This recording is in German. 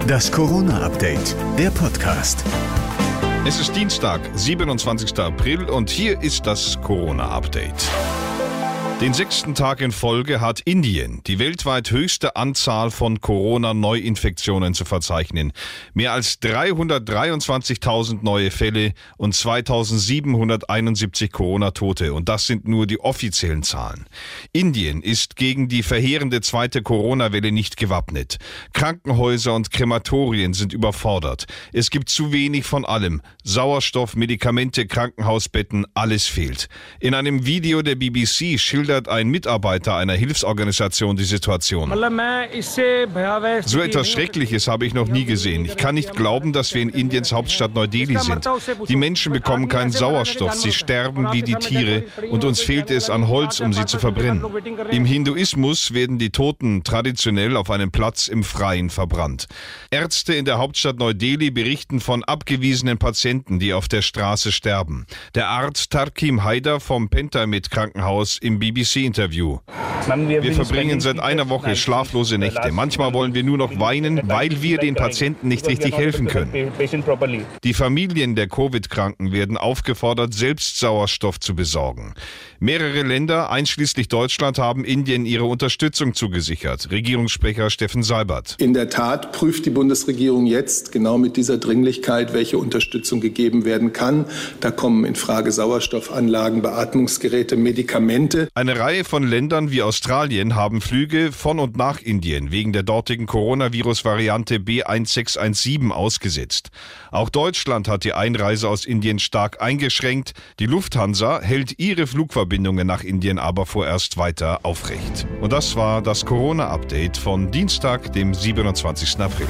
Das Corona-Update, der Podcast. Es ist Dienstag, 27. April und hier ist das Corona-Update. Den sechsten Tag in Folge hat Indien die weltweit höchste Anzahl von Corona-Neuinfektionen zu verzeichnen. Mehr als 323.000 neue Fälle und 2.771 Corona-Tote. Und das sind nur die offiziellen Zahlen. Indien ist gegen die verheerende zweite Corona-Welle nicht gewappnet. Krankenhäuser und Krematorien sind überfordert. Es gibt zu wenig von allem. Sauerstoff, Medikamente, Krankenhausbetten, alles fehlt. In einem Video der BBC schildert schildert ein Mitarbeiter einer Hilfsorganisation die Situation. So etwas Schreckliches habe ich noch nie gesehen. Ich kann nicht glauben, dass wir in Indiens Hauptstadt Neu-Delhi sind. Die Menschen bekommen keinen Sauerstoff, sie sterben wie die Tiere und uns fehlt es an Holz, um sie zu verbrennen. Im Hinduismus werden die Toten traditionell auf einem Platz im Freien verbrannt. Ärzte in der Hauptstadt Neu-Delhi berichten von abgewiesenen Patienten, die auf der Straße sterben. Der Arzt Tarkim Haider vom Pentamed Krankenhaus im BBC CBC interview. Wir verbringen seit einer Woche schlaflose Nächte. Manchmal wollen wir nur noch weinen, weil wir den Patienten nicht richtig helfen können. Die Familien der Covid-Kranken werden aufgefordert, selbst Sauerstoff zu besorgen. Mehrere Länder, einschließlich Deutschland, haben Indien ihre Unterstützung zugesichert. Regierungssprecher Steffen Seibert. In der Tat prüft die Bundesregierung jetzt genau mit dieser Dringlichkeit, welche Unterstützung gegeben werden kann. Da kommen in Frage Sauerstoffanlagen, Beatmungsgeräte, Medikamente. Eine Reihe von Ländern wie Australien haben Flüge von und nach Indien wegen der dortigen Coronavirus-Variante B1617 ausgesetzt. Auch Deutschland hat die Einreise aus Indien stark eingeschränkt. Die Lufthansa hält ihre Flugverbindungen nach Indien aber vorerst weiter aufrecht. Und das war das Corona-Update von Dienstag, dem 27. April.